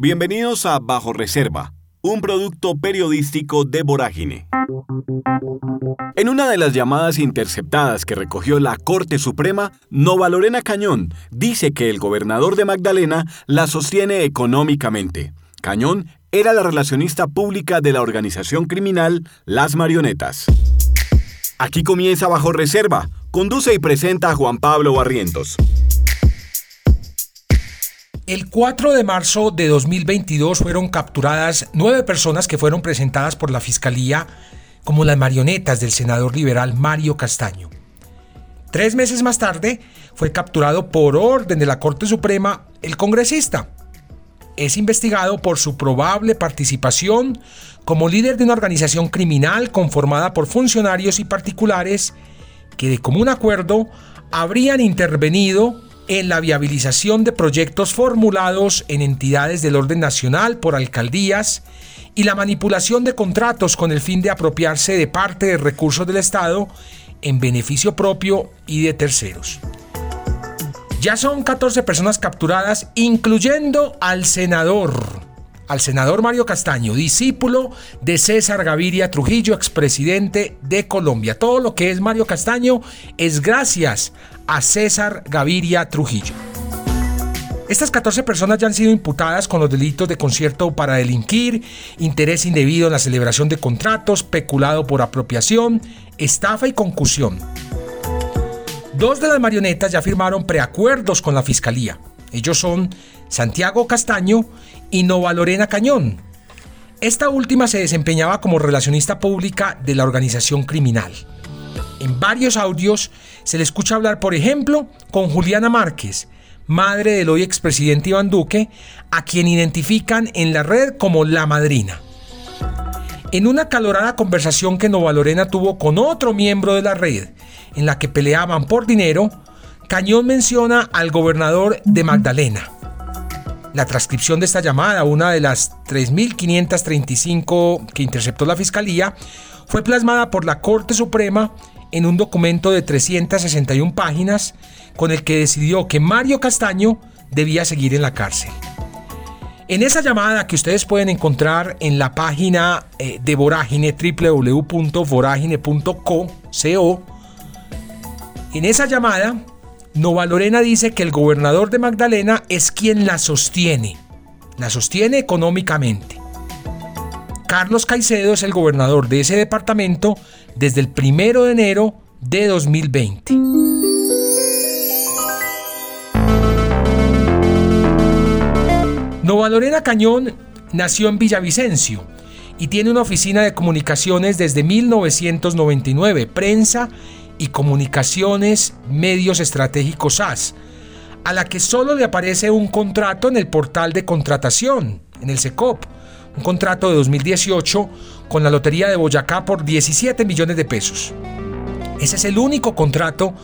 Bienvenidos a Bajo Reserva, un producto periodístico de Vorágine. En una de las llamadas interceptadas que recogió la Corte Suprema, Nova Lorena Cañón dice que el gobernador de Magdalena la sostiene económicamente. Cañón era la relacionista pública de la organización criminal Las Marionetas. Aquí comienza Bajo Reserva. Conduce y presenta a Juan Pablo Barrientos. El 4 de marzo de 2022 fueron capturadas nueve personas que fueron presentadas por la Fiscalía como las marionetas del senador liberal Mario Castaño. Tres meses más tarde fue capturado por orden de la Corte Suprema el congresista. Es investigado por su probable participación como líder de una organización criminal conformada por funcionarios y particulares que de común acuerdo habrían intervenido en la viabilización de proyectos formulados en entidades del orden nacional por alcaldías y la manipulación de contratos con el fin de apropiarse de parte de recursos del Estado en beneficio propio y de terceros. Ya son 14 personas capturadas, incluyendo al senador, al senador Mario Castaño, discípulo de César Gaviria Trujillo, expresidente de Colombia. Todo lo que es Mario Castaño es gracias a César Gaviria Trujillo. Estas 14 personas ya han sido imputadas con los delitos de concierto para delinquir, interés indebido en la celebración de contratos, peculado por apropiación, estafa y concusión. Dos de las marionetas ya firmaron preacuerdos con la fiscalía. Ellos son Santiago Castaño y Nova Lorena Cañón. Esta última se desempeñaba como relacionista pública de la organización criminal. En varios audios se le escucha hablar, por ejemplo, con Juliana Márquez, madre del hoy expresidente Iván Duque, a quien identifican en la red como la madrina. En una calorada conversación que Nova Lorena tuvo con otro miembro de la red, en la que peleaban por dinero, Cañón menciona al gobernador de Magdalena. La transcripción de esta llamada, una de las 3.535 que interceptó la Fiscalía, fue plasmada por la Corte Suprema en un documento de 361 páginas con el que decidió que Mario Castaño debía seguir en la cárcel. En esa llamada que ustedes pueden encontrar en la página eh, de Vorágine, www.voragine.co, en esa llamada, Nova Lorena dice que el gobernador de Magdalena es quien la sostiene, la sostiene económicamente. Carlos Caicedo es el gobernador de ese departamento desde el primero de enero de 2020. Nova Lorena Cañón nació en Villavicencio y tiene una oficina de comunicaciones desde 1999, prensa y comunicaciones medios estratégicos SAS, a la que solo le aparece un contrato en el portal de contratación, en el SECOP, un contrato de 2018 con la Lotería de Boyacá por 17 millones de pesos. Ese es el único contrato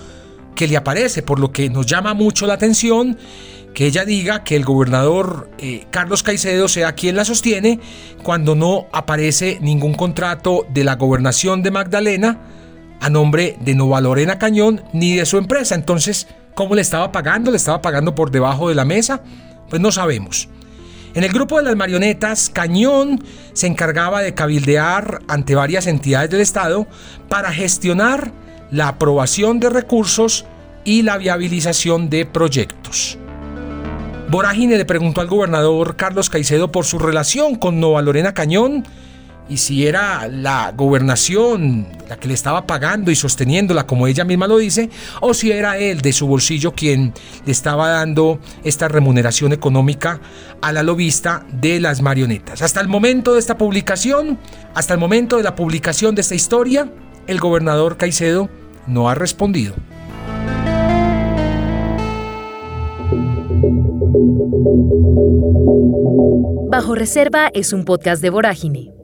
que le aparece, por lo que nos llama mucho la atención que ella diga que el gobernador eh, Carlos Caicedo sea quien la sostiene cuando no aparece ningún contrato de la gobernación de Magdalena a nombre de Nova Lorena Cañón ni de su empresa. Entonces, ¿cómo le estaba pagando? ¿Le estaba pagando por debajo de la mesa? Pues no sabemos. En el grupo de las marionetas, Cañón se encargaba de cabildear ante varias entidades del Estado para gestionar la aprobación de recursos y la viabilización de proyectos. Vorágine le preguntó al gobernador Carlos Caicedo por su relación con Nova Lorena Cañón y si era la gobernación la que le estaba pagando y sosteniéndola, como ella misma lo dice, o si era él de su bolsillo quien le estaba dando esta remuneración económica a la lobista de las marionetas. Hasta el momento de esta publicación, hasta el momento de la publicación de esta historia, el gobernador Caicedo no ha respondido. Bajo Reserva es un podcast de Vorágine